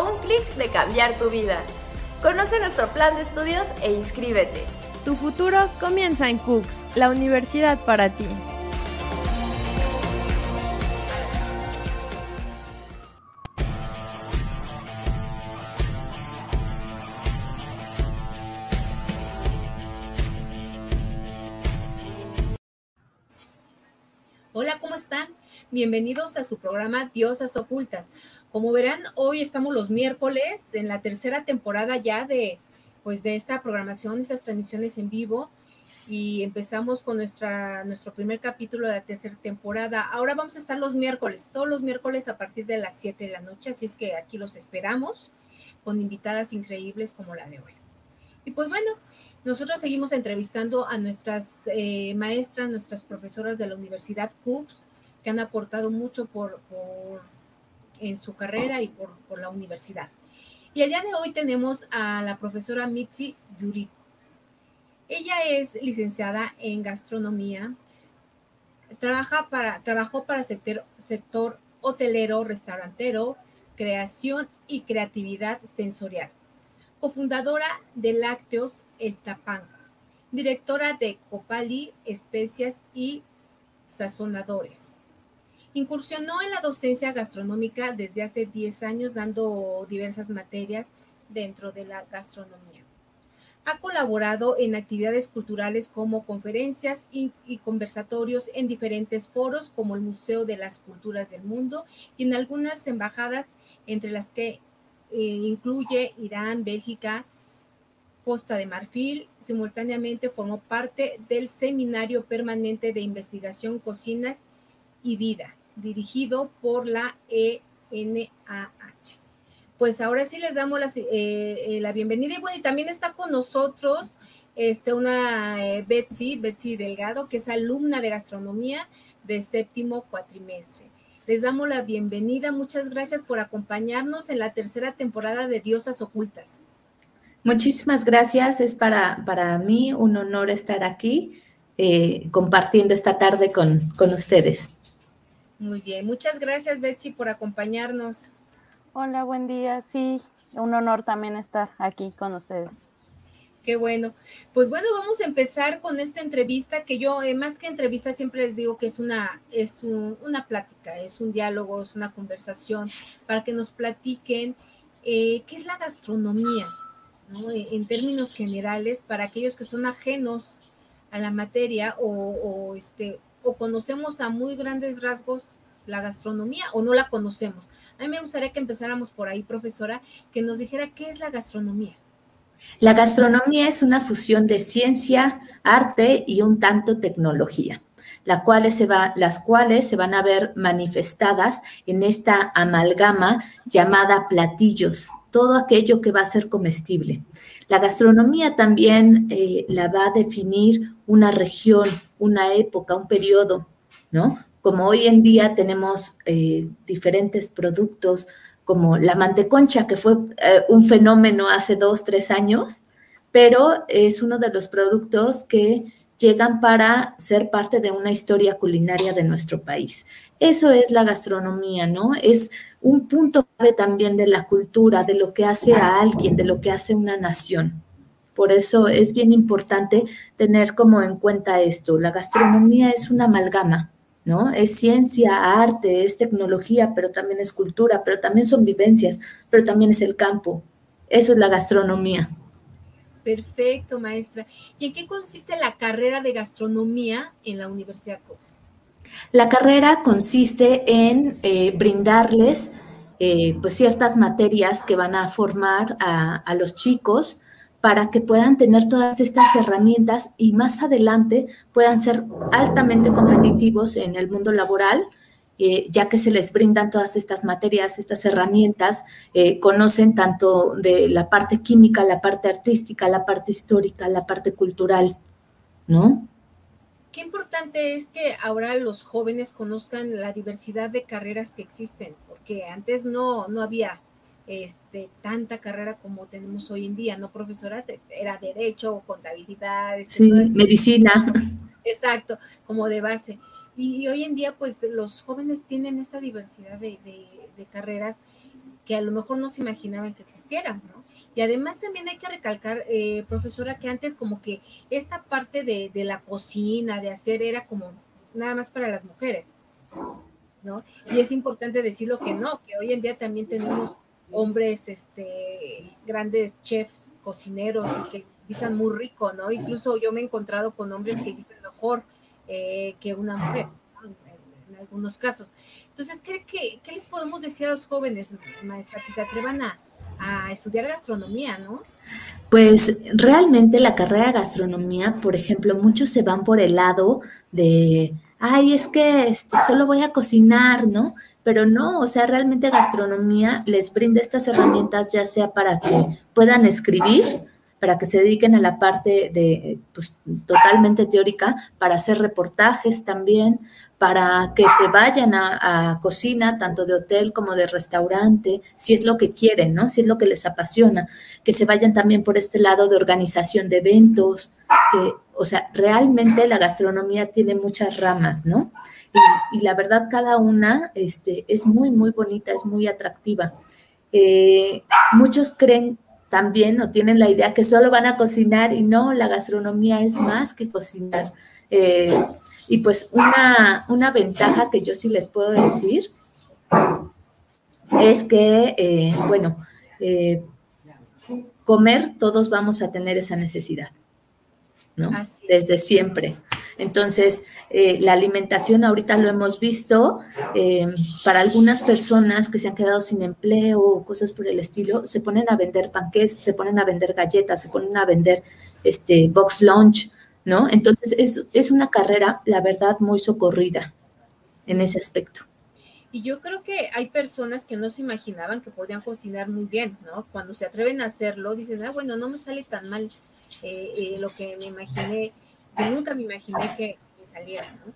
un clic de cambiar tu vida. Conoce nuestro plan de estudios e inscríbete. Tu futuro comienza en Cooks, la universidad para ti. Bienvenidos a su programa Diosas Ocultas. Como verán, hoy estamos los miércoles en la tercera temporada ya de, pues, de esta programación, estas transmisiones en vivo y empezamos con nuestra, nuestro primer capítulo de la tercera temporada. Ahora vamos a estar los miércoles, todos los miércoles a partir de las 7 de la noche, así es que aquí los esperamos con invitadas increíbles como la de hoy. Y pues bueno, nosotros seguimos entrevistando a nuestras eh, maestras, nuestras profesoras de la Universidad Cooks, que han aportado mucho por, en su carrera y por, la universidad. Y el día de hoy tenemos a la profesora Mitzi Yuriko. Ella es licenciada en gastronomía, trabaja para, trabajó para sector, sector hotelero, restaurantero, creación y creatividad sensorial cofundadora de Lácteos El Tapanco, directora de Copali Especias y Sazonadores. Incursionó en la docencia gastronómica desde hace 10 años dando diversas materias dentro de la gastronomía. Ha colaborado en actividades culturales como conferencias y, conversatorios en diferentes foros como el Museo de las Culturas del Mundo y en algunas embajadas entre las que eh, incluye Irán, Bélgica, Costa de Marfil. Simultáneamente formó parte del Seminario Permanente de Investigación Cocinas y Vida, dirigido por la ENAH. Pues ahora sí les damos la, eh, la bienvenida y bueno, y también está con nosotros este, una eh, Betsy, Betsy Delgado, que es alumna de gastronomía de séptimo cuatrimestre. Les damos la bienvenida. Muchas gracias por acompañarnos en la tercera temporada de Diosas Ocultas. Muchísimas gracias. Es para, para mí un honor estar aquí eh, compartiendo esta tarde con, con ustedes. Muy bien. Muchas gracias, Betsy, por acompañarnos. Hola, buen día. Sí, un honor también estar aquí con ustedes. Qué bueno. Pues bueno, vamos a empezar con esta entrevista que yo, eh, más que entrevista, siempre les digo que es una, es una plática, es un diálogo, es una conversación para que nos platiquen eh, qué es la gastronomía, ¿no? Eh, en términos generales, para aquellos que son ajenos a la materia o, o, este, o conocemos a muy grandes rasgos la gastronomía o no la conocemos. A mí me gustaría que empezáramos por ahí, profesora, que nos dijera qué es la gastronomía. La gastronomía es una fusión de ciencia, arte y un tanto tecnología, las cuales se van a ver manifestadas en esta amalgama llamada platillos, todo aquello que va a ser comestible. La gastronomía también eh, la va a definir una región, una época, un periodo, ¿no? Como hoy en día tenemos eh, diferentes productos, como la manteconcha, que fue eh, un fenómeno hace dos, tres años, pero es uno de los productos que llegan para ser parte de una historia culinaria de nuestro país. Eso es la gastronomía, ¿no? Es un punto también de la cultura, de lo que hace a alguien, de lo que hace una nación. Por eso es bien importante tener como en cuenta esto. La gastronomía es una amalgama ¿no? Es ciencia, arte, es tecnología, pero también es cultura, pero también son vivencias, pero también es el campo. Eso es la gastronomía. Perfecto, maestra. ¿Y en qué consiste la carrera de gastronomía en la Universidad Cox? La carrera consiste en eh, brindarles eh, pues ciertas materias que van a formar a, a los chicos para que puedan tener todas estas herramientas y más adelante puedan ser altamente competitivos en el mundo laboral, eh, ya que se les brindan todas estas materias, estas herramientas, eh, conocen tanto de la parte química, la parte artística, la parte histórica, la parte cultural, ¿no? Qué importante es que ahora los jóvenes conozcan la diversidad de carreras que existen, porque antes no, no había este, tanta carrera como tenemos hoy en día, ¿no, profesora? Era derecho, contabilidad, sí, medicina. Exacto, como de base. Y, hoy en día, pues los jóvenes tienen esta diversidad de, carreras que a lo mejor no se imaginaban que existieran, ¿no? Y además también hay que recalcar, eh, profesora, que antes como que esta parte de, de, la cocina, de hacer, era como nada más para las mujeres, ¿no? Y es importante decirlo que no, que hoy en día también tenemos hombres, este, grandes chefs, cocineros, que dicen muy rico, ¿no? Incluso yo me he encontrado con hombres que dicen mejor eh, que una mujer, en, algunos casos. Entonces, ¿qué, ¿qué, les podemos decir a los jóvenes, maestra, que se atrevan a, a estudiar gastronomía, ¿no? Pues realmente la carrera de gastronomía, por ejemplo, muchos se van por el lado de, ay, es que este, solo voy a cocinar, ¿no? Pero no, o sea, realmente gastronomía les brinda estas herramientas ya sea para que puedan escribir, para que se dediquen a la parte de, pues, totalmente teórica, para hacer reportajes también, para que se vayan a, cocina, tanto de hotel como de restaurante, si es lo que quieren, ¿no? Si es lo que les apasiona, que se vayan también por este lado de organización de eventos, que, o sea, realmente la gastronomía tiene muchas ramas, ¿no? Y, la verdad, cada una este, es muy, muy bonita, es muy atractiva. Eh, muchos creen también o tienen la idea que solo van a cocinar y no, la gastronomía es más que cocinar. Eh, y pues una, una, ventaja que yo sí les puedo decir es que, eh, bueno, comer todos vamos a tener esa necesidad, ¿no? Desde siempre. Entonces, eh, la alimentación ahorita lo hemos visto, para algunas personas que se han quedado sin empleo o cosas por el estilo, se ponen a vender panqués, se ponen a vender galletas, se ponen a vender este box lunch, ¿no? Entonces es, una carrera, la verdad, muy socorrida en ese aspecto. Y yo creo que hay personas que no se imaginaban que podían cocinar muy bien, ¿no? Cuando se atreven a hacerlo, dicen, ah, bueno, no me sale tan mal eh, eh, lo que me imaginé, que nunca me imaginé que me saliera, ¿no?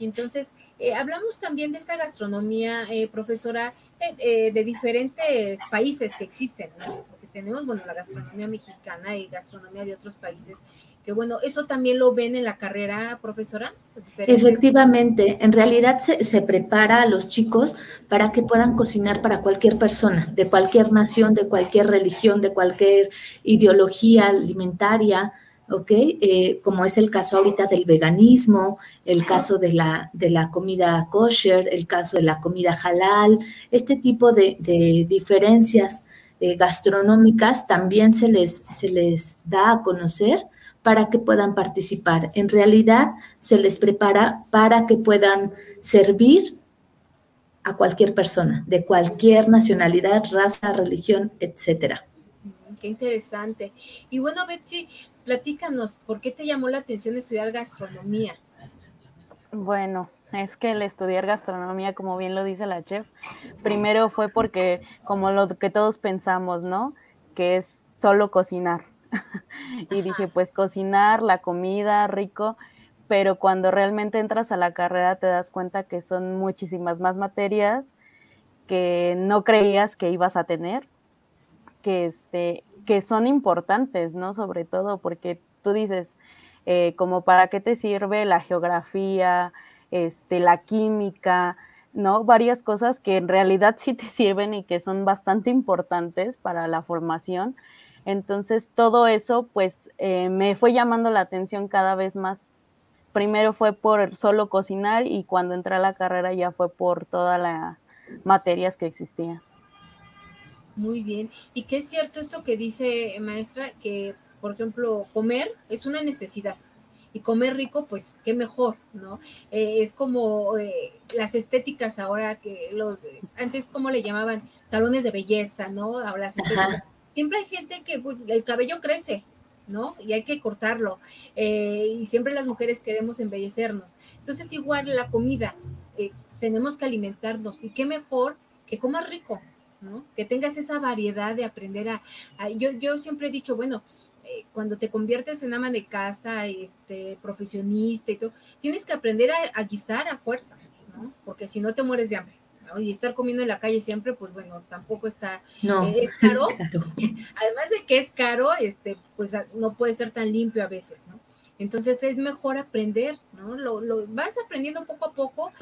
Entonces, eh, hablamos también de esta gastronomía, profesora, de diferentes países que existen, ¿no? Porque tenemos, bueno, la gastronomía mexicana y gastronomía de otros países que bueno, eso también lo ven en la carrera, profesora. Efectivamente, en realidad se, prepara a los chicos para que puedan cocinar para cualquier persona, de cualquier nación, de cualquier religión, de cualquier ideología alimentaria, ¿ok? Eh, como es el caso ahorita del veganismo, el caso de la, de la comida kosher, el caso de la comida halal, este tipo de, diferencias eh, gastronómicas también se les, se les da a conocer para que puedan participar. En realidad se les prepara para que puedan servir a cualquier persona, de cualquier nacionalidad, raza, religión, etcétera. Qué interesante. Y bueno, Betsy, platícanos, ¿por qué te llamó la atención estudiar gastronomía? Bueno, es que el estudiar gastronomía, como bien lo dice la chef, primero fue porque, como lo que todos pensamos, ¿no? Que es solo cocinar y dije, pues cocinar, la comida, rico, pero cuando realmente entras a la carrera te das cuenta que son muchísimas más materias que no creías que ibas a tener, que, este, que son importantes, ¿no? Sobre todo porque tú dices, eh, como para qué te sirve la geografía, este, la química, ¿no? Varias cosas que en realidad sí te sirven y que son bastante importantes para la formación, entonces, todo eso, pues, eh, me fue llamando la atención cada vez más. Primero fue por solo cocinar y cuando entré a la carrera ya fue por todas las materias que existían. Muy bien. ¿Y qué es cierto esto que dice maestra? Que, por ejemplo, comer es una necesidad y comer rico, pues qué mejor, ¿no? Eh, es como eh, las estéticas ahora que los antes cómo le llamaban salones de belleza, ¿no? Ahora siempre hay gente que pues, el cabello crece, ¿no? Y hay que cortarlo. Eh, y siempre las mujeres queremos embellecernos. Entonces, igual la comida, eh, tenemos que alimentarnos. Y qué mejor que comas rico, ¿no? Que tengas esa variedad de aprender a... yo, yo siempre he dicho, bueno, eh, cuando te conviertes en ama de casa, este, profesionista y todo, tienes que aprender a, a guisar a fuerza, ¿no? Porque si no te mueres de hambre. Y estar comiendo en la calle siempre, pues bueno, tampoco está no, eh, es, caro. Además de que es caro, este, pues no puede ser tan limpio a veces, ¿no? Entonces es mejor aprender, ¿no? Lo, lo vas aprendiendo poco a poco,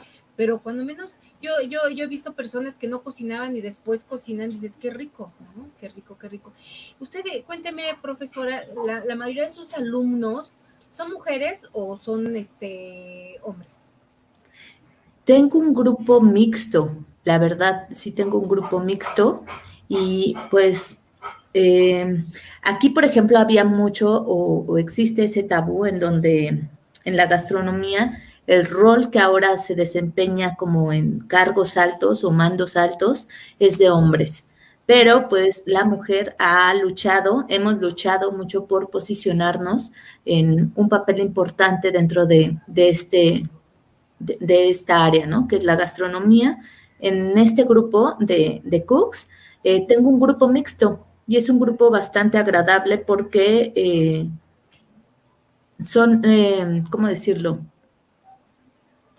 pero cuando menos, yo, yo, yo he visto personas que no cocinaban y después cocinan, dices, qué rico. Qué rico, qué rico. Usted, cuénteme, profesora, la, la mayoría de sus alumnos son mujeres o son este hombres? Tengo un grupo mixto, la verdad, sí tengo un grupo mixto y pues eh, aquí, por ejemplo, había mucho o, existe ese tabú en donde en la gastronomía el rol que ahora se desempeña como en cargos altos o mandos altos es de hombres. Pero pues la mujer ha luchado, hemos luchado mucho por posicionarnos en un papel importante dentro de, este, de, esta área, ¿no? Que es la gastronomía. En este grupo de, cooks eh, tengo un grupo mixto y es un grupo bastante agradable porque eh, son, eh, ¿cómo decirlo?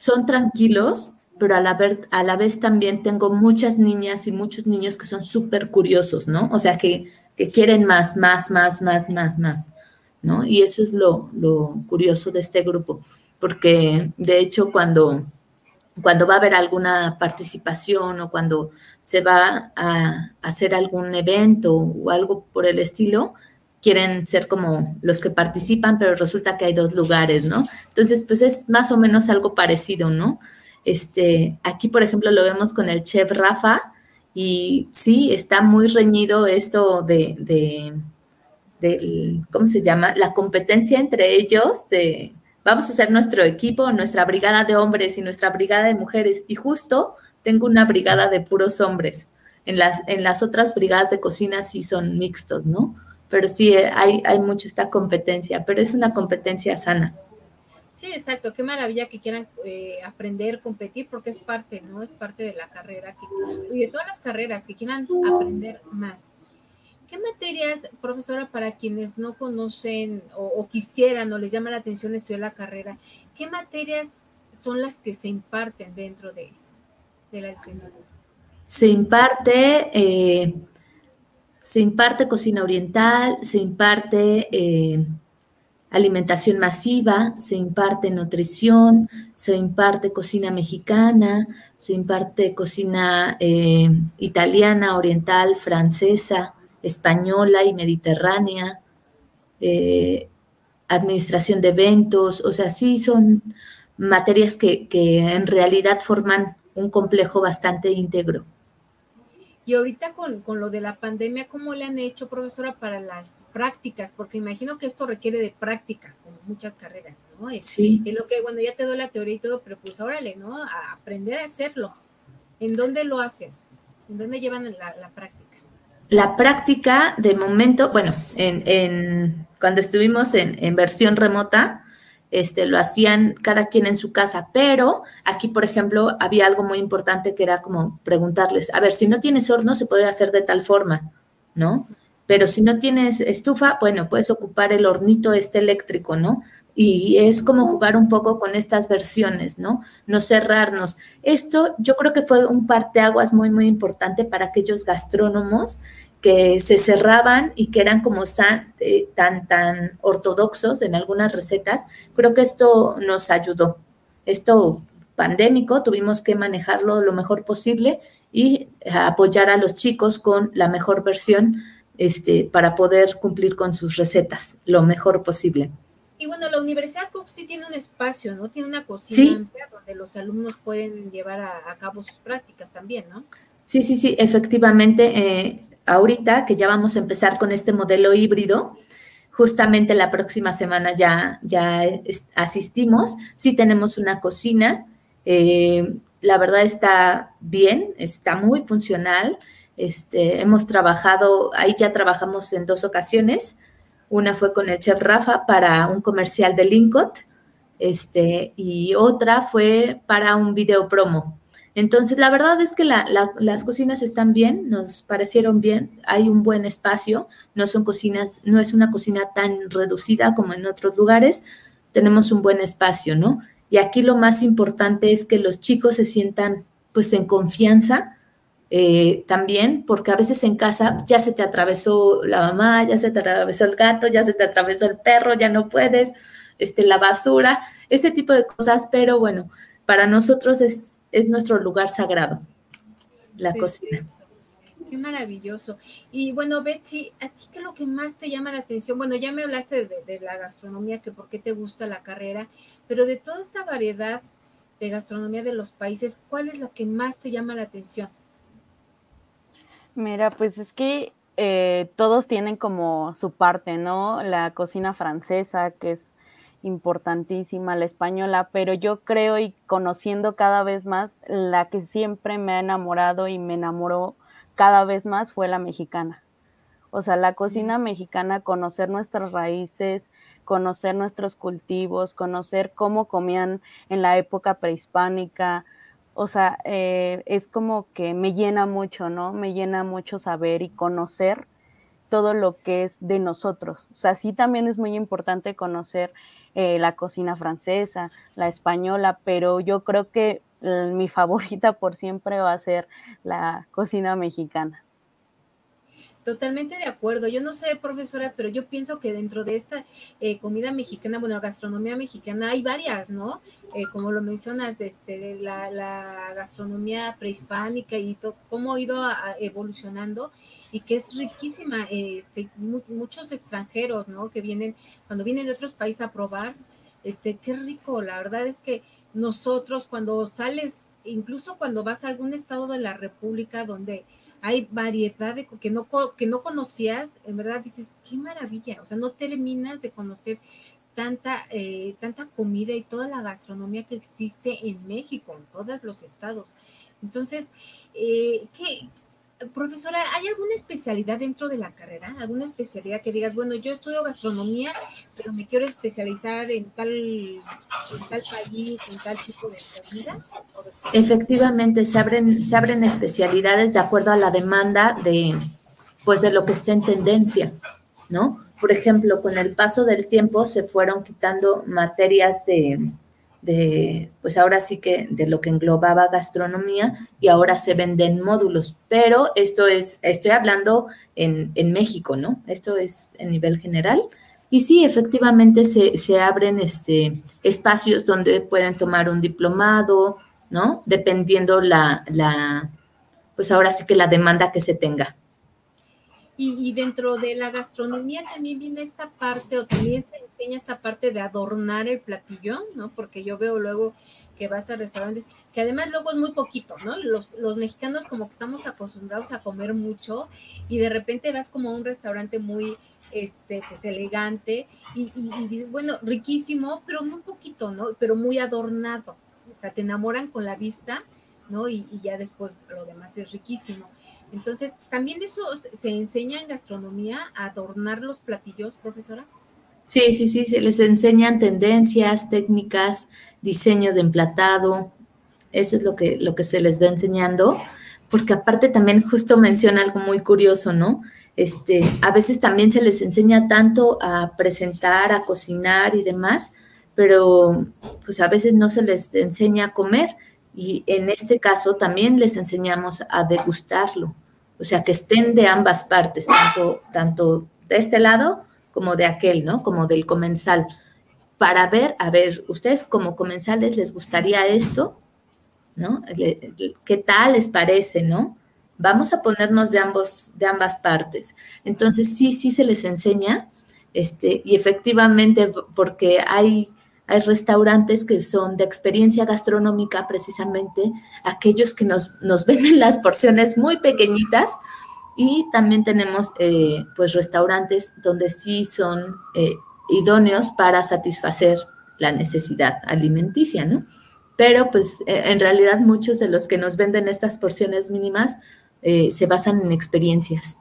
Son tranquilos, pero a la, a la vez también tengo muchas niñas y muchos niños que son súper curiosos, ¿no? O sea, que, quieren más, más, más, más, más, más, ¿no? Y eso es lo, lo curioso de este grupo, porque de hecho cuando cuando va a haber alguna participación o cuando se va a hacer algún evento o algo por el estilo, quieren ser como los que participan, pero resulta que hay dos lugares, ¿no? Entonces, pues es más o menos algo parecido, ¿no? Este, aquí, por ejemplo, lo vemos con el chef Rafa y sí, está muy reñido esto de, de, de ¿cómo se llama? La competencia entre ellos de vamos a hacer nuestro equipo, nuestra brigada de hombres y nuestra brigada de mujeres. Y justo tengo una brigada de puros hombres. En las, en las otras brigadas de cocina sí son mixtos, ¿no? Pero sí eh, hay, hay mucho esta competencia, pero es una competencia sana. Sí, exacto. Qué maravilla que quieran eh, aprender, competir, porque es parte, ¿no? Es parte de la carrera y de todas las carreras que quieran aprender más. ¿Qué materias, profesora, para quienes no conocen o, quisieran o les llama la atención estudiar la carrera, qué materias son las que se imparten dentro de, la licenciatura? Se imparte, eh, se imparte cocina oriental, se imparte eh, alimentación masiva, se imparte nutrición, se imparte cocina mexicana, se imparte cocina eh, italiana, oriental, francesa, española y mediterránea, eh, administración de eventos, o sea, sí son materias que, en realidad forman un complejo bastante íntegro. Y ahorita con, lo de la pandemia, ¿cómo le han hecho, profesora, para las prácticas? Porque imagino que esto requiere de práctica, como muchas carreras, ¿no? Sí. Y lo que, bueno, ya te doy la teoría y todo, pero pues órale, ¿no? A aprender a hacerlo. ¿En dónde lo hacen? ¿En dónde llevan la práctica? La práctica, de momento, bueno, en, cuando estuvimos en, versión remota, este, lo hacían cada quien en su casa, pero aquí, por ejemplo, había algo muy importante que era como preguntarles, a ver, si no tienes horno, se puede hacer de tal forma, ¿no? Pero si no tienes estufa, bueno, puedes ocupar el hornito este eléctrico, ¿no? Y es como jugar un poco con estas versiones, ¿no? No cerrarnos. Esto yo creo que fue un parteaguas muy, muy importante para aquellos gastrónomos que se cerraban y que eran como eh, tan, tan ortodoxos en algunas recetas. Creo que esto nos ayudó. Esto pandémico, tuvimos que manejarlo lo mejor posible y apoyar a los chicos con la mejor versión este, para poder cumplir con sus recetas lo mejor posible. Y bueno, la Universidad sí tiene un espacio, ¿no? Tiene una cocina amplia donde los alumnos pueden llevar a, cabo sus prácticas también, ¿no? Sí, sí, sí, efectivamente. Eh, ahorita que ya vamos a empezar con este modelo híbrido, justamente la próxima semana ya, ya asistimos. Sí tenemos una cocina. Eh, la verdad está bien, está muy funcional. Este, hemos trabajado, ahí ya trabajamos en dos ocasiones una fue con el chef Rafa para un comercial de Lincot, este, y otra fue para un video promo. Entonces, la verdad es que las cocinas están bien, nos parecieron bien, hay un buen espacio, no son cocinas, no es una cocina tan reducida como en otros lugares, tenemos un buen espacio, ¿no? Y aquí lo más importante es que los chicos se sientan pues en confianza eh, también, porque a veces en casa ya se te atravesó la mamá, ya se te atravesó el gato, ya se te atravesó el perro, ya no puedes. este, la basura, este tipo de cosas, pero bueno, para nosotros es, es nuestro lugar sagrado, la cocina. Qué maravilloso. Y bueno, Betsy, ¿a ti qué es lo que más te llama la atención? Bueno, ya me hablaste de, de la gastronomía, que por qué te gusta la carrera, pero de toda esta variedad de gastronomía de los países, ¿cuál es la que más te llama la atención? Mira, pues es que eh, todos tienen como su parte, ¿no? La cocina francesa, que es importantísima, la española, pero yo creo y conociendo cada vez más, la que siempre me ha enamorado y me enamoró cada vez más fue la mexicana. O sea, la cocina mexicana, conocer nuestras raíces, conocer nuestros cultivos, conocer cómo comían en la época prehispánica. O sea, eh, es como que me llena mucho, ¿no? Me llena mucho saber y conocer todo lo que es de nosotros. O sea, sí también es muy importante conocer eh, la cocina francesa, la española, pero yo creo que eh, mi favorita por siempre va a ser la cocina mexicana. Totalmente de acuerdo. Yo no sé, profesora, pero yo pienso que dentro de esta eh, comida mexicana, bueno, gastronomía mexicana, hay varias, ¿no? Eh, como lo mencionas, este, la, la gastronomía prehispánica y cómo ha ido evolucionando y que es riquísima. Este, muchos extranjeros, ¿no? Que vienen, cuando vienen de otros países a probar, este, qué rico. La verdad es que nosotros cuando sales, incluso cuando vas a algún estado de la República donde hay variedad de que no, que no conocías, en verdad dices, qué maravilla, o sea, no terminas de conocer tanta, eh, tanta comida y toda la gastronomía que existe en México, en todos los estados. Entonces, eh, ¿qué, profesora, ¿hay alguna especialidad dentro de la carrera? ¿Alguna especialidad que digas, bueno, yo estudio gastronomía, pero me quiero especializar en tal, en tal país, en tal tipo de comida? Efectivamente, se abren, se abren especialidades de acuerdo a la demanda de, pues, de lo que está en tendencia, ¿no? Por ejemplo, con el paso del tiempo se fueron quitando materias de, de, pues ahora sí que de lo que englobaba gastronomía y ahora se venden módulos, pero esto es, estoy hablando en, en México, ¿no? Esto es a nivel general. Y sí, efectivamente se, se abren este, espacios donde pueden tomar un diplomado, ¿no? Dependiendo la, la, pues ahora sí que la demanda que se tenga. Y, dentro de la gastronomía también viene esta parte, o también se enseña esta parte de adornar el platillo, ¿no? Porque yo veo luego que vas a restaurantes, que además luego es muy poquito, ¿no? Los, los mexicanos como que estamos acostumbrados a comer mucho y de repente vas como a un restaurante muy, este, pues elegante y, dices, bueno, riquísimo, pero muy poquito, ¿no? Pero muy adornado. O sea, te enamoran con la vista, ¿no? Y, y ya después lo demás es riquísimo. Entonces, ¿también eso se enseña en gastronomía, a adornar los platillos, profesora? Sí, sí, sí, se les enseñan tendencias, técnicas, diseño de emplatado, eso es lo que, lo que se les va enseñando, porque aparte también justo menciona algo muy curioso, ¿no? Este, a veces también se les enseña tanto a presentar, a cocinar y demás, pero pues a veces no se les enseña a comer y en este caso también les enseñamos a degustarlo o sea, que estén de ambas partes, tanto, tanto de este lado como de aquel, ¿no? Como del comensal, para ver, a ver, ustedes como comensales les gustaría esto, ¿no? ¿Qué tal les parece, no? Vamos a ponernos de ambos, de ambas partes. Entonces, sí, sí se les enseña, este, y efectivamente, porque hay hay restaurantes que son de experiencia gastronómica, precisamente aquellos que nos, venden las porciones muy pequeñitas. Y también tenemos eh, pues restaurantes donde sí son eh, idóneos para satisfacer la necesidad alimenticia, ¿no? Pero pues e, en realidad muchos de los que nos venden estas porciones mínimas eh, se basan en experiencias.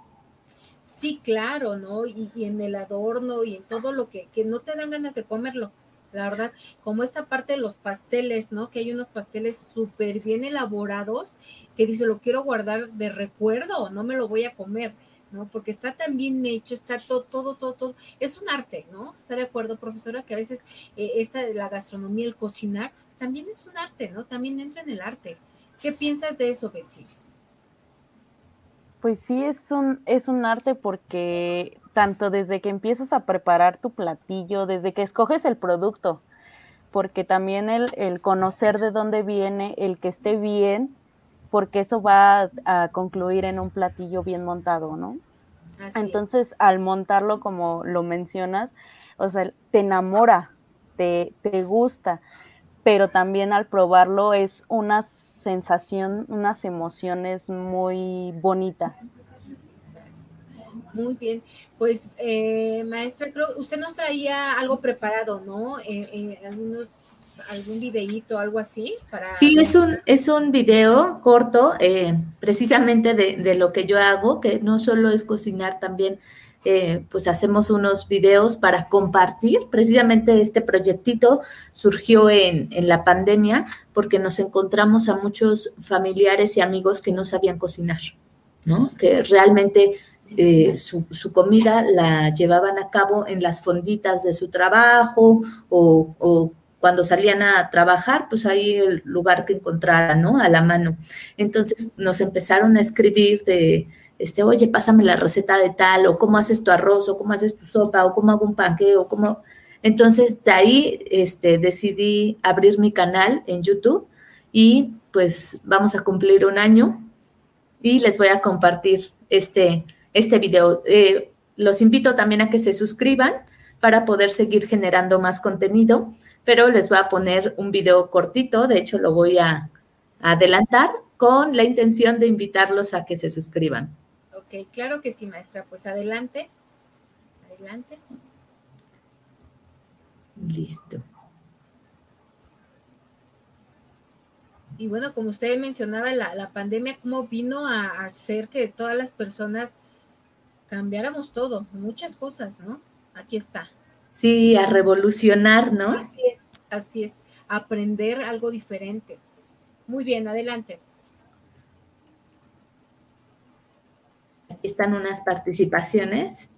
Sí, claro, ¿no? Y, en el adorno y en todo lo que, que no te dan ganas de comerlo la verdad, como esta parte de los pasteles, ¿no? Que hay unos pasteles súper bien elaborados que dice, lo quiero guardar de recuerdo, no me lo voy a comer, ¿no? Porque está tan bien hecho, está todo, todo, todo, todo. Es un arte, ¿no? ¿Está de acuerdo, profesora? Que a veces eh, esta la gastronomía, el cocinar, también es un arte, ¿no? También entra en el arte. ¿Qué piensas de eso, Betsy? Pues sí, es un, es un arte porque tanto desde que empiezas a preparar tu platillo, desde que escoges el producto, porque también el, conocer de dónde viene, el que esté bien, porque eso va a, concluir en un platillo bien montado, ¿no? Entonces, al montarlo como lo mencionas, o sea, te enamora, te, te gusta, pero también al probarlo es una sensación, unas emociones muy bonitas. Muy bien, pues eh, maestra, creo usted nos traía algo preparado, ¿no? Eh, eh, algún videíto, algo así para. Sí, es un es un video corto, precisamente de, de, lo que yo hago, que no solo es cocinar, también pues hacemos unos videos para compartir. Precisamente este proyectito surgió en, en la pandemia porque nos encontramos a muchos familiares y amigos que no sabían cocinar, ¿no? Que realmente eh, su, comida la llevaban a cabo en las fonditas de su trabajo o, cuando salían a trabajar, pues ahí el lugar que encontraran, ¿no? A la mano. Entonces nos empezaron a escribir de, este, oye, pásame la receta de tal, o cómo haces tu arroz, o cómo haces tu sopa, o cómo hago un panqueo, o cómo... Entonces de ahí este, decidí abrir mi canal en YouTube y pues vamos a cumplir un año y les voy a compartir este, este video. Eh, los invito también a que se suscriban para poder seguir generando más contenido, pero les voy a poner un video cortito, de hecho lo voy a, adelantar con la intención de invitarlos a que se suscriban. Ok, claro que sí, maestra. Pues adelante. Adelante. Listo. Y bueno, como usted mencionaba, la, la pandemia, cómo vino a hacer que todas las personas cambiáramos todo, muchas cosas, ¿no? Aquí está. Sí, a revolucionar, ¿no? Así es, así es, aprender algo diferente. Muy bien, adelante. Están unas participaciones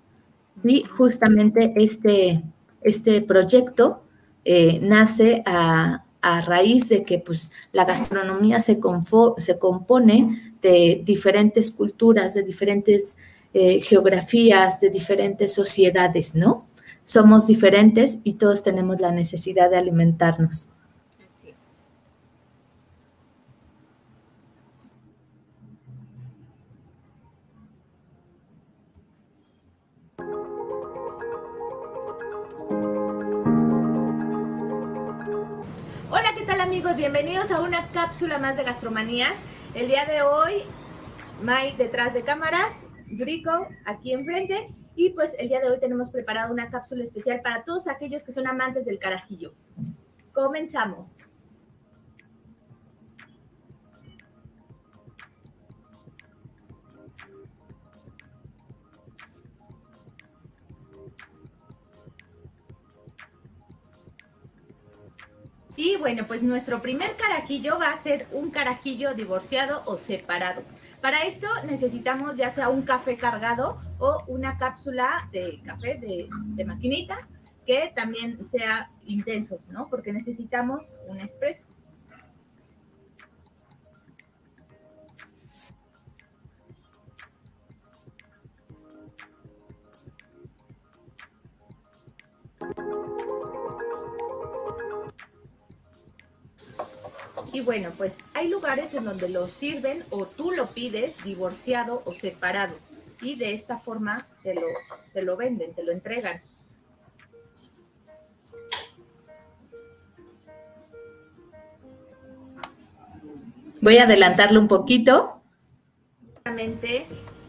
y justamente este, este proyecto eh, nace a, a, raíz de que pues, la gastronomía se, se compone de diferentes culturas, de diferentes eh, geografías, de diferentes sociedades, ¿no? Somos diferentes y todos tenemos la necesidad de alimentarnos. Hola, ¿qué tal amigos? Bienvenidos a una cápsula más de gastromanías. El día de hoy, May detrás de cámaras Rico aquí enfrente. Y pues el día de hoy tenemos preparado una cápsula especial para todos aquellos que son amantes del carajillo. Comenzamos. Y bueno, pues nuestro primer carajillo va a ser un carajillo divorciado o separado. Para esto necesitamos ya sea un café cargado o una cápsula de café de, maquinita que también sea intenso, ¿no? Porque necesitamos un espresso. Y bueno, pues hay lugares en donde lo sirven o tú lo pides divorciado o separado. Y de esta forma te lo, te lo venden, te lo entregan. Voy a adelantarlo un poquito.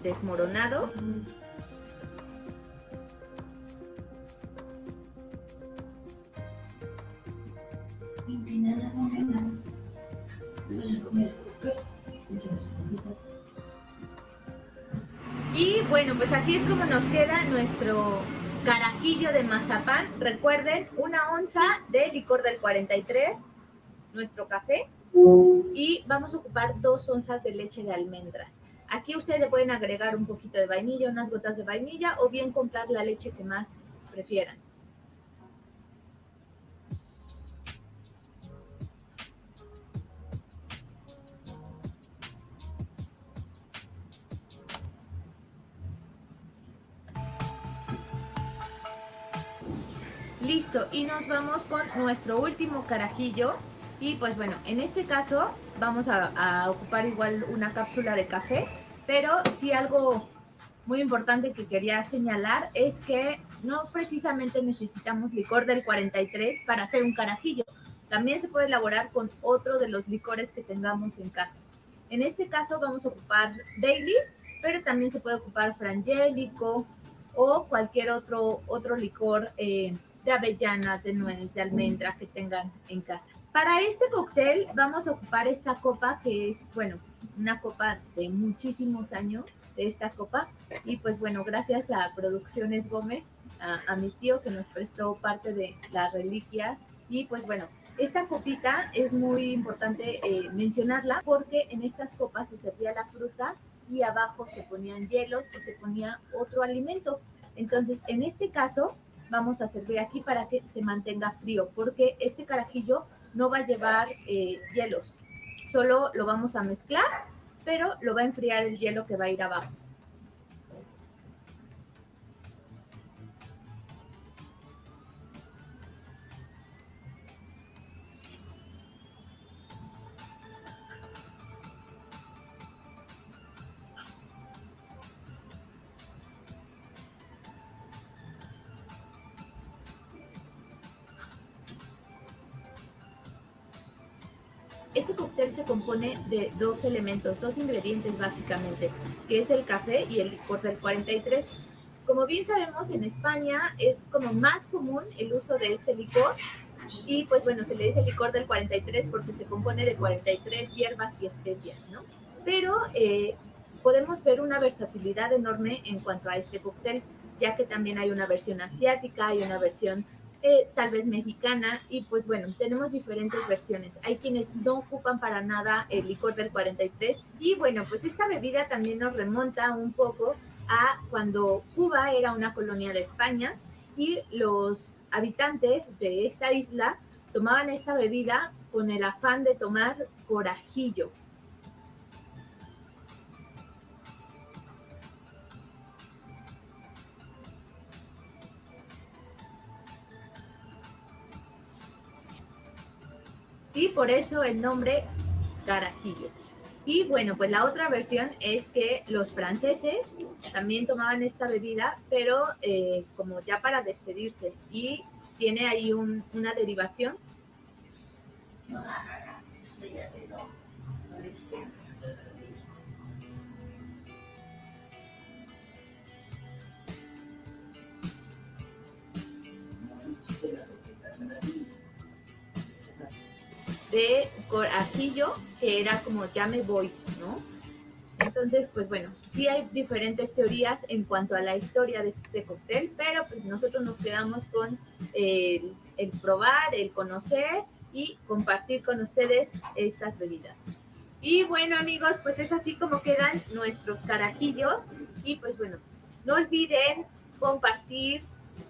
Desmoronado. Y bueno, pues así es como nos queda nuestro carajillo de mazapán. Recuerden, una onza de licor del 43, nuestro café, y vamos a ocupar dos onzas de leche de almendras. Aquí ustedes le pueden agregar un poquito de vainilla, unas gotas de vainilla, o bien comprar la leche que más prefieran. Listo, y nos vamos con nuestro último carajillo. Y pues bueno, en este caso vamos a, a ocupar igual una cápsula de café, pero sí algo muy importante que quería señalar es que no precisamente necesitamos licor del 43 para hacer un carajillo. También se puede elaborar con otro de los licores que tengamos en casa. En este caso vamos a ocupar Baileys, pero también se puede ocupar frangélico o cualquier otro, otro licor eh, de avellanas, de nuez, de almendra que tengan en casa. Para este cóctel vamos a ocupar esta copa que es, bueno, una copa de muchísimos años de esta copa. Y pues bueno, gracias a Producciones Gómez, a, mi tío que nos prestó parte de las reliquias. Y pues bueno, esta copita es muy importante eh, mencionarla porque en estas copas se servía la fruta y abajo se ponían hielos o se ponía otro alimento. Entonces, en este caso, vamos a servir aquí para que se mantenga frío, porque este carajillo no va a llevar eh, hielos, solo lo vamos a mezclar, pero lo va a enfriar el hielo que va a ir abajo. Este cóctel se compone de dos elementos, dos ingredientes básicamente, que es el café y el licor del 43. Como bien sabemos, en España es como más común el uso de este licor y pues bueno, se le dice licor del 43 porque se compone de 43 hierbas y especias, ¿no? Pero eh, podemos ver una versatilidad enorme en cuanto a este cóctel, ya que también hay una versión asiática, hay una versión tal vez mexicana, y pues bueno, tenemos diferentes versiones. Hay quienes no ocupan para nada el licor del 43, y bueno, pues esta bebida también nos remonta un poco a cuando Cuba era una colonia de España y los habitantes de esta isla tomaban esta bebida con el afán de tomar corajillo, y por eso el nombre carajillo. Y bueno, pues la otra versión es que los franceses también tomaban esta bebida, pero eh, como ya para despedirse. Y tiene ahí una derivación. De Corajillo, que era como ya me voy, ¿no? Entonces, pues bueno, sí hay diferentes teorías en cuanto a la historia de este cóctel, pero pues nosotros nos quedamos con el, probar, el conocer y compartir con ustedes estas bebidas. Y bueno amigos, pues es así como quedan nuestros carajillos y pues bueno, no olviden compartir,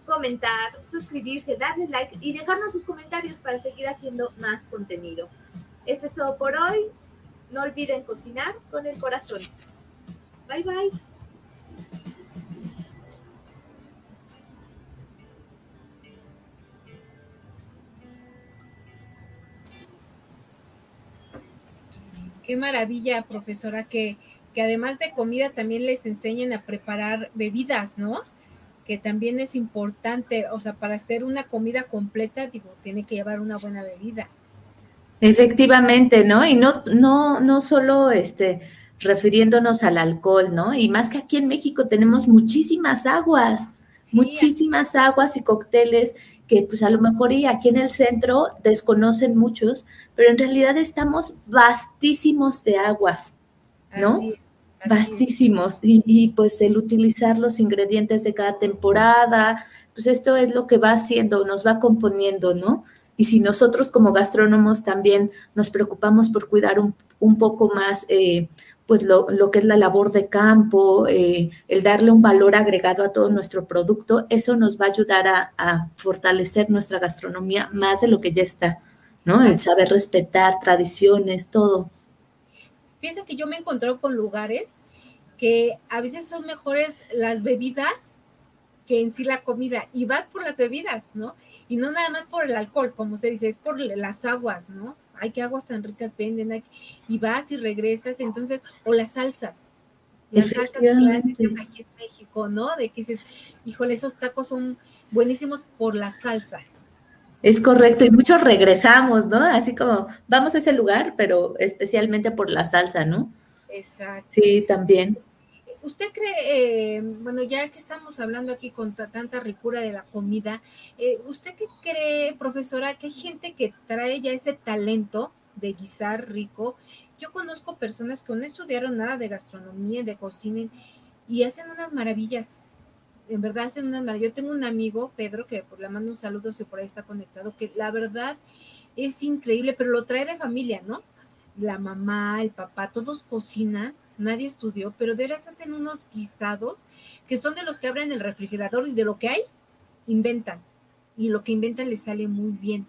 comentar, suscribirse, darle like y dejarnos sus comentarios para seguir haciendo más contenido. Esto es todo por hoy. No olviden cocinar con el corazón. Bye bye. Qué maravilla, profesora, que, que además de comida también les enseñen a preparar bebidas, ¿no? Que también es importante, o sea, para hacer una comida completa, digo, tiene que llevar una buena bebida. Efectivamente, ¿no? Y no, no, no solo este, refiriéndonos al alcohol, ¿no? Y más que aquí en México tenemos muchísimas aguas, muchísimas aguas y cócteles que pues a lo mejor y aquí en el centro desconocen muchos, pero en realidad estamos vastísimos de aguas, ¿no? Vastísimos y, pues el utilizar los ingredientes de cada temporada, pues esto es lo que va haciendo, nos va componiendo, ¿no? Y si nosotros como gastrónomos también nos preocupamos por cuidar un, poco más, eh, pues lo, que es la labor de campo, eh, el darle un valor agregado a todo nuestro producto, eso nos va a ayudar a, a fortalecer nuestra gastronomía más de lo que ya está, ¿no? El saber respetar tradiciones, todo. Fíjense que yo me he encontrado con lugares que a veces son mejores las bebidas que en sí la comida y vas por las bebidas, ¿no? Y no nada más por el alcohol, como usted dice, es por las aguas, ¿no? Ay, qué aguas tan ricas venden, y vas y regresas, entonces, o las salsas, las salsas clásicas aquí en México, ¿no? De que dices, híjole, esos tacos son buenísimos por la salsa. Es correcto, y muchos regresamos, ¿no? Así como vamos a ese lugar, pero especialmente por la salsa, ¿no? Exacto. Sí, también. ¿Usted cree, eh, bueno, ya que estamos hablando aquí con tanta ricura de la comida, eh, ¿usted qué cree, profesora, que hay gente que trae ya ese talento de guisar rico? Yo conozco personas que no estudiaron nada de gastronomía, de cocina, y hacen unas maravillas. En verdad hacen unas maravillas. Yo tengo un amigo, Pedro, que por le mando un saludo si por ahí está conectado, que la verdad es increíble, pero lo trae de familia, ¿no? La mamá, el papá, todos cocinan nadie estudió, pero de veras hacen unos guisados que son de los que abren el refrigerador y de lo que hay, inventan. Y lo que inventan les sale muy bien.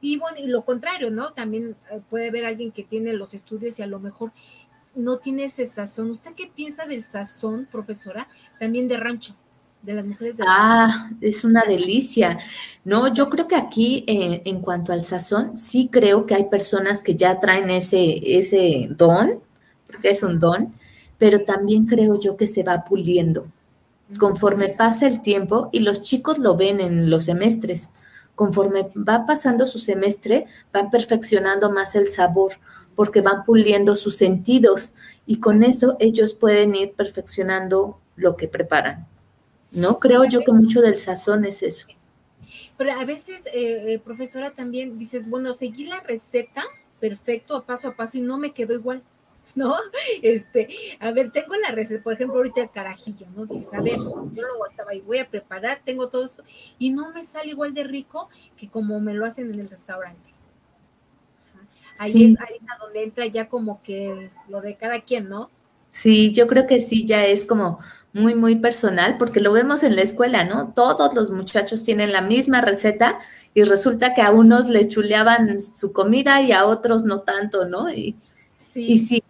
Y bueno, y lo contrario, ¿no? También eh, puede haber alguien que tiene los estudios y a lo mejor no tiene ese sazón. ¿Usted qué piensa del sazón, profesora? También de rancho, de las mujeres de Ah, es una delicia. No, yo creo que aquí, eh, en cuanto al sazón, sí creo que hay personas que ya traen ese, ese don es un don, pero también creo yo que se va puliendo conforme pasa el tiempo y los chicos lo ven en los semestres. Conforme va pasando su semestre, van perfeccionando más el sabor porque van puliendo sus sentidos y con eso ellos pueden ir perfeccionando lo que preparan. ¿No? Creo yo que mucho del sazón es eso. Pero a veces, eh, eh, profesora, también dices, bueno, seguí la receta perfecto paso a paso y no me quedó igual. ¿no? Este, a ver, tengo la receta, por ejemplo, ahorita el carajillo, ¿no? Dices, a ver, yo lo voy a preparar, tengo todo esto, y no me sale igual de rico que como me lo hacen en el restaurante. Ahí, es, ahí está donde entra ya como que lo de cada quien, ¿no? Sí, yo creo que sí, ya es como muy, muy personal, porque lo vemos en la escuela, ¿no? Todos los muchachos tienen la misma receta y resulta que a unos le chuleaban su comida y a otros no tanto, ¿no? Y sí, y sí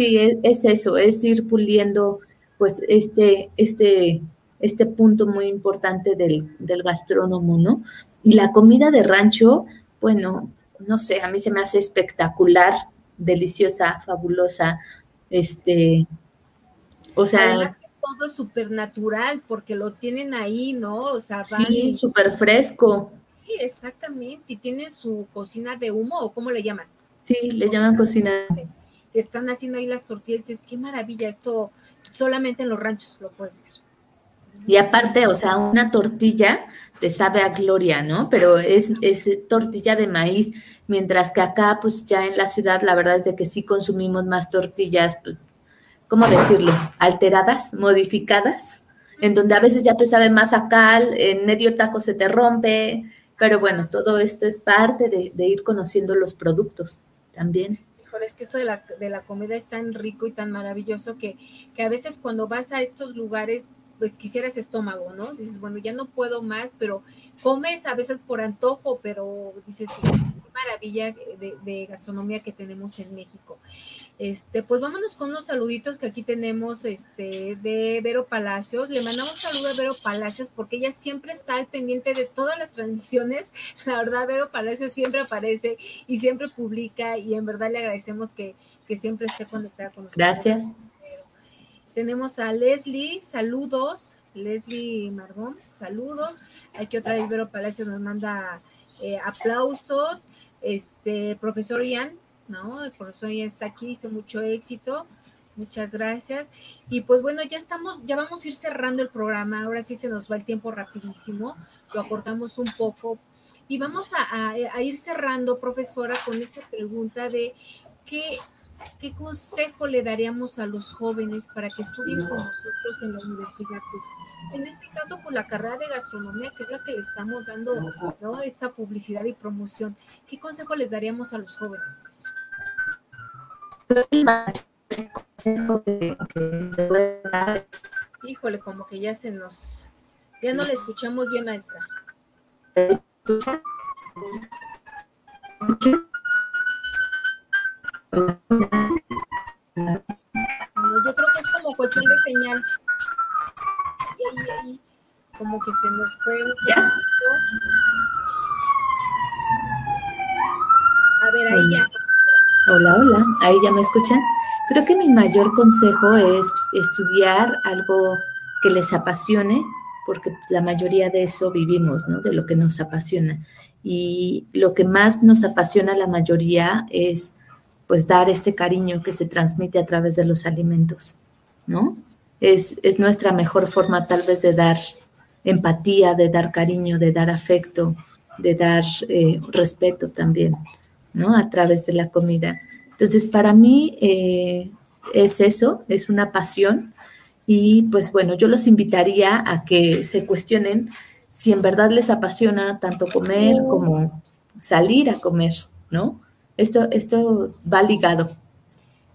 Sí, es, eso, es ir puliendo pues este, este, este punto muy importante del, del gastrónomo, ¿no? Y la comida de rancho, bueno, no sé, a mí se me hace espectacular, deliciosa, fabulosa, este, o sea... todo es súper natural porque lo tienen ahí, ¿no? O sea, sí, súper fresco. Sí, exactamente, y tiene su cocina de humo, ¿o cómo le llaman? Sí, le llaman cocina que están haciendo ahí las tortillas, es qué maravilla, esto solamente en los ranchos lo puedes ver. Y aparte, o sea, una tortilla te sabe a gloria, ¿no? Pero es, tortilla de maíz, mientras que acá, pues ya en la ciudad, la verdad es de que sí consumimos más tortillas, pues, ¿cómo decirlo? Alteradas, modificadas, en donde a veces ya te sabe más a cal, en medio taco se te rompe, pero bueno, todo esto es parte de ir conociendo los productos también es que esto de la, de la comida es tan rico y tan maravilloso que, que a veces cuando vas a estos lugares, pues quisieras estómago, ¿no? Dices, bueno, ya no puedo más, pero comes a veces por antojo, pero dices, qué maravilla de, de gastronomía que tenemos en México. Este, pues vámonos con unos saluditos que aquí tenemos este, de Vero Palacios. Le mandamos saludo a Vero Palacios porque ella siempre está al pendiente de todas las transmisiones. La verdad, Vero Palacios siempre aparece y siempre publica y en verdad le agradecemos que, siempre esté conectada con nosotros. Gracias. Tenemos a Leslie, saludos. Leslie Margón, saludos. Aquí otra vez Vero Palacios nos manda eh, aplausos. Este, profesor Ian, ¿no? El ya está aquí, hizo mucho éxito. Muchas gracias. Y pues bueno, ya estamos, ya vamos a ir cerrando el programa. Ahora sí se nos va el tiempo rapidísimo. Lo acortamos un poco. Y vamos a, ir cerrando, profesora, con esta pregunta de qué, qué consejo le daríamos a los jóvenes para que estudien con nosotros en la universidad. en este caso, por la carrera de gastronomía, que es la que le estamos dando. Esta publicidad y promoción. ¿Qué consejo les daríamos a los jóvenes? Híjole, como que ya se nos, ya no le escuchamos bien, maestra. No, yo creo que es como cuestión de señal. Ahí, ahí. como que se nos fue un ¿Ya? A ver, ahí ya. Hola, hola, ahí ya me escuchan. Creo que mi mayor consejo es estudiar algo que les apasione, porque la mayoría de eso vivimos, ¿no? De lo que nos apasiona. Y lo que más nos apasiona a la mayoría es, pues, dar este cariño que se transmite a través de los alimentos, ¿no? Es, es nuestra mejor forma tal vez de dar empatía, de dar cariño, de dar afecto, de dar eh, respeto también. ¿No? A través de la comida. Entonces, para mí eh, es eso, es una pasión y pues bueno, yo los invitaría a que se cuestionen si en verdad les apasiona tanto comer como salir a comer, ¿no? Esto, esto va ligado.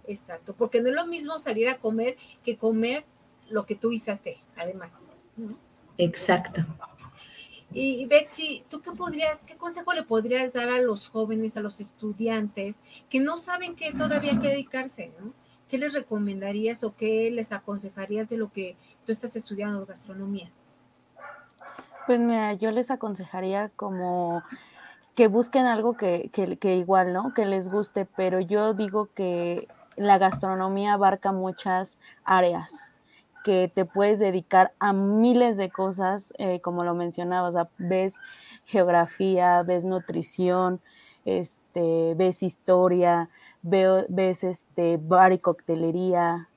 Exacto, porque no es lo mismo salir a comer que comer lo que tú hiciste, además. ¿no? Exacto. Y Betsy, ¿tú qué podrías, qué consejo le podrías dar a los jóvenes, a los estudiantes que no saben qué todavía qué dedicarse, ¿no? ¿Qué les recomendarías o qué les aconsejarías de lo que tú estás estudiando gastronomía? Pues mira, yo les aconsejaría como que busquen algo que, que- que igual, ¿no? Que les guste, pero yo digo que la gastronomía abarca muchas áreas, que te puedes dedicar a miles de cosas, eh, como lo mencionaba, ves geografía, ves nutrición, este, ves historia, veo- ves este, bar y coctelería,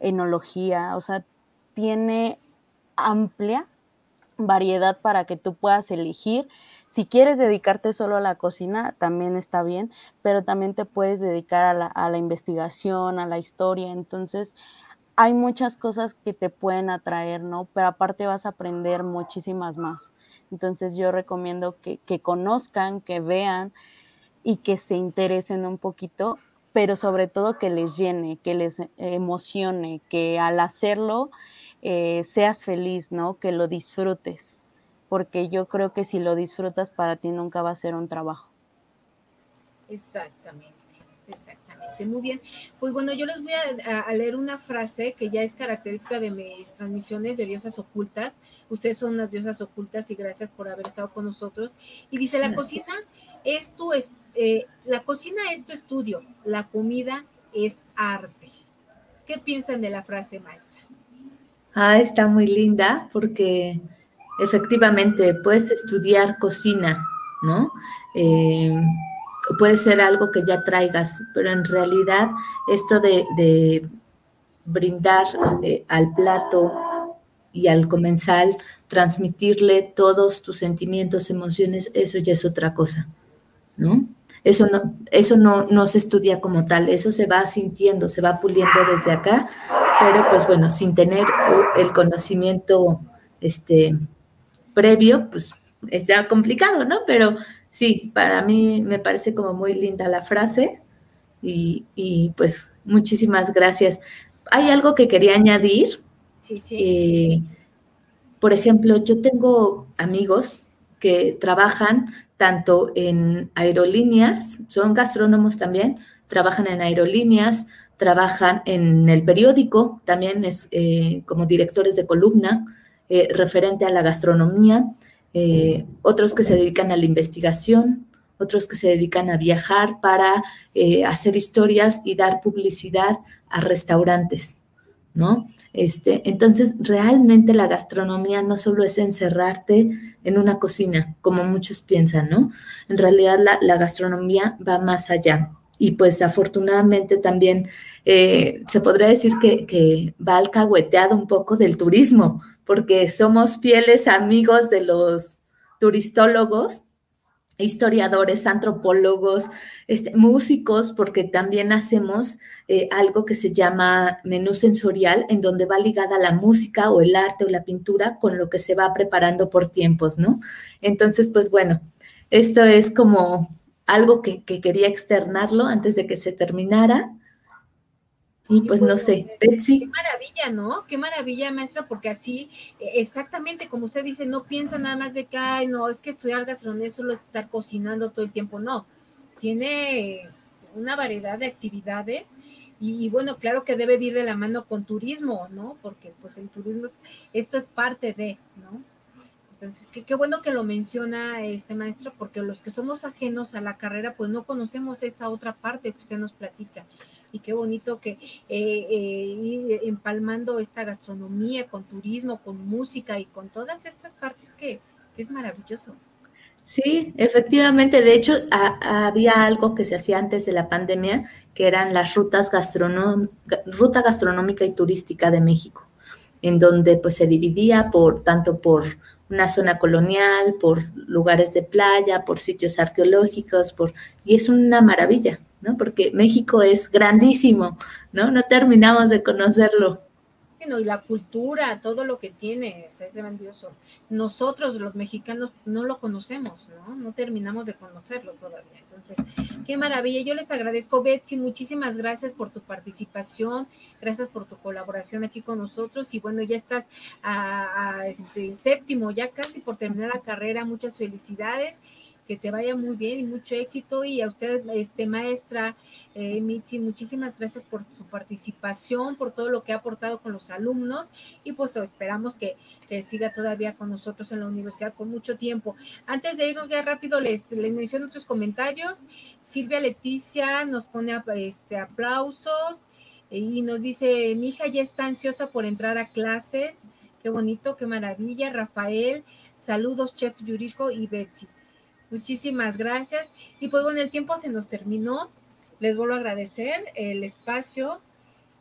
enología, o sea, tiene amplia variedad para que tú puedas elegir. Si quieres dedicarte solo a la cocina, también está bien, pero también te puedes dedicar a la, a la investigación, a la historia. Entonces, hay muchas cosas que te pueden atraer, ¿no? Pero aparte vas a aprender muchísimas más. Entonces, yo recomiendo que, conozcan, que vean y que se interesen un poquito, pero sobre todo que les llene, que les eh, emocione, que al hacerlo eh, seas feliz, ¿no? Que lo disfrutes, porque yo creo que si lo disfrutas para ti nunca va a ser un trabajo. Exactamente, exactamente. Muy bien. Pues bueno, yo les voy a, a leer una frase que ya es característica de mis transmisiones de diosas ocultas. Ustedes son unas diosas ocultas y gracias por haber estado con nosotros. Y dice, la Gracias. cocina es tu, es- eh, la cocina es tu estudio, la comida es arte. ¿Qué piensan de la frase, maestra? Ah, está muy linda porque efectivamente puedes estudiar cocina, ¿no? Eh, puede ser algo que ya traigas, pero en realidad esto de, brindar eh, al plato y al comensal, transmitirle todos tus sentimientos, emociones, eso ya es otra cosa, ¿no? Eso no, eso no, no se estudia como tal, eso se va sintiendo, se va puliendo desde acá, pero pues bueno, sin tener el conocimiento este, previo, pues está complicado, ¿no? Pero sí, para mí me parece como muy linda la frase y, y pues muchísimas gracias. Hay algo que quería añadir. Sí, sí. Eh, por ejemplo, yo tengo amigos que trabajan tanto en aerolíneas, son gastrónomos también, trabajan en aerolíneas, trabajan en el periódico, también es eh, como directores de columna eh, referente a la gastronomía, eh, otros que se dedican a la investigación, otros que se dedican a viajar para eh, hacer historias y dar publicidad a restaurantes, ¿no? Este, entonces, realmente la gastronomía no solo es encerrarte en una cocina, como muchos piensan, ¿no? En realidad la, la gastronomía va más allá. Y pues afortunadamente también eh, se podría decir que, que va alcahueteado un poco del turismo, porque somos fieles amigos de los turistólogos historiadores, antropólogos, este, músicos, porque también hacemos eh, algo que se llama menú sensorial, en donde va ligada la música o el arte o la pintura con lo que se va preparando por tiempos, ¿no? Entonces, pues bueno, esto es como algo que, que quería externarlo antes de que se terminara. Y pues no sé, Qué Betsy. maravilla, ¿no? Qué maravilla, maestra, porque así, eh, exactamente como usted dice, no piensa nada más de que, ay, no, es que estudiar gastronomía es solo estar cocinando todo el tiempo, no. Tiene una variedad de actividades y, y bueno, claro que debe de ir de la mano con turismo, ¿no? Porque pues el turismo, esto es parte de, ¿no? Entonces, qué, bueno que lo menciona este maestro, porque los que somos ajenos a la carrera, pues no conocemos esta otra parte que usted nos platica. Y qué bonito que eh, eh, ir empalmando esta gastronomía con turismo, con música y con todas estas partes que, que es maravilloso. Sí, efectivamente. De hecho, había algo que se hacía antes de la pandemia, que eran las rutas ruta gastronómica y turística de México, en donde pues se dividía por tanto por una zona colonial, por lugares de playa, por sitios arqueológicos, por y es una maravilla, ¿no? Porque México es grandísimo, ¿no? No terminamos de conocerlo. Sí, y la cultura, todo lo que tiene, es grandioso. Nosotros, los mexicanos, no lo conocemos, ¿no? No terminamos de conocerlo todavía. Entonces, qué maravilla. Yo les agradezco, Betsy, muchísimas gracias por tu participación, gracias por tu colaboración aquí con nosotros. Y bueno, ya estás a, este séptimo, ya casi por terminar la carrera. Muchas felicidades. Que te vaya muy bien y mucho éxito. Y a usted, este, maestra eh, muchísimas gracias por su participación, por todo lo que ha aportado con los alumnos y pues esperamos que, que siga todavía con nosotros en la universidad por mucho tiempo. Antes de irnos ya rápido, les, les menciono otros comentarios. Silvia Leticia nos pone este, aplausos y nos dice, mi hija ya está ansiosa por entrar a clases. Qué bonito, qué maravilla. Rafael, saludos, Chef Yuriko y Betsy. Muchísimas gracias. Y pues bueno, el tiempo se nos terminó. Les vuelvo a agradecer el espacio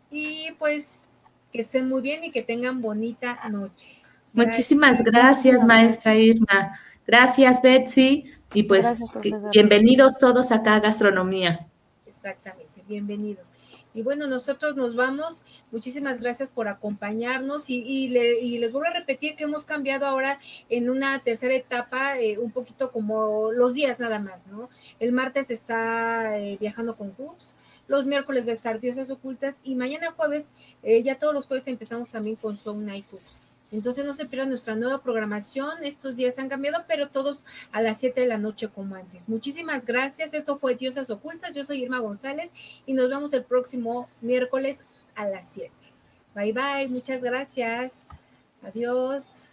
y pues que estén muy bien y que tengan bonita noche. Muchísimas gracias, maestra Irma. Gracias, Betsy. Y pues Gracias, bienvenidos todos acá a Gastronomía. Exactamente, bienvenidos. Y bueno, nosotros nos vamos. Muchísimas gracias por acompañarnos y, y le- y les vuelvo a repetir que hemos cambiado ahora en una tercera etapa, eh, un poquito como los días nada más, ¿no? El martes está eh, viajando con Cooks, los miércoles va a estar Diosas Ocultas y mañana jueves, eh, ya todos los jueves empezamos también con Show Night Cooks. Entonces no se pierdan nuestra nueva programación. Estos días han cambiado, pero todos a las 7 de la noche como antes. Muchísimas gracias. Esto fue Diosas Ocultas. Yo soy Irma González y nos vemos el próximo miércoles a las 7. Bye bye. Muchas gracias. Adiós.